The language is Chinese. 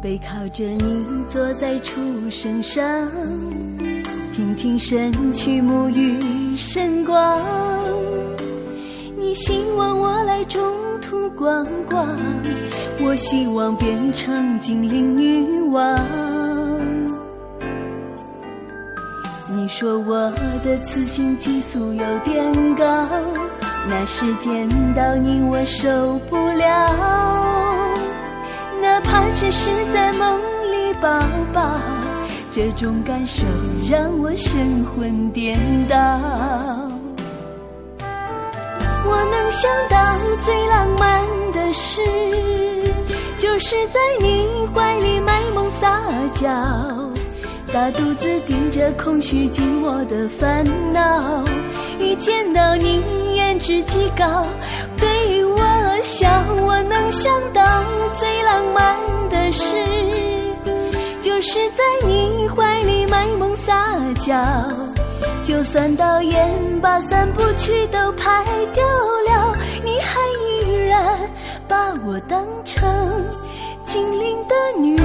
背靠着你坐在畜生上，听听神曲沐浴神光。你希望我来中途逛逛，我希望变成精灵女王。你说我的雌性激素有点高，那时见到你我受不了。只是在梦里抱抱，这种感受让我神魂颠倒。我能想到最浪漫的事，就是在你怀里卖萌撒娇，大肚子顶着空虚寂寞的烦恼。一见到你颜值极高，对我笑，我能想到最的事，就是在你怀里卖萌撒娇。就算导演把三部曲都拍掉了，你还依然把我当成精灵的女。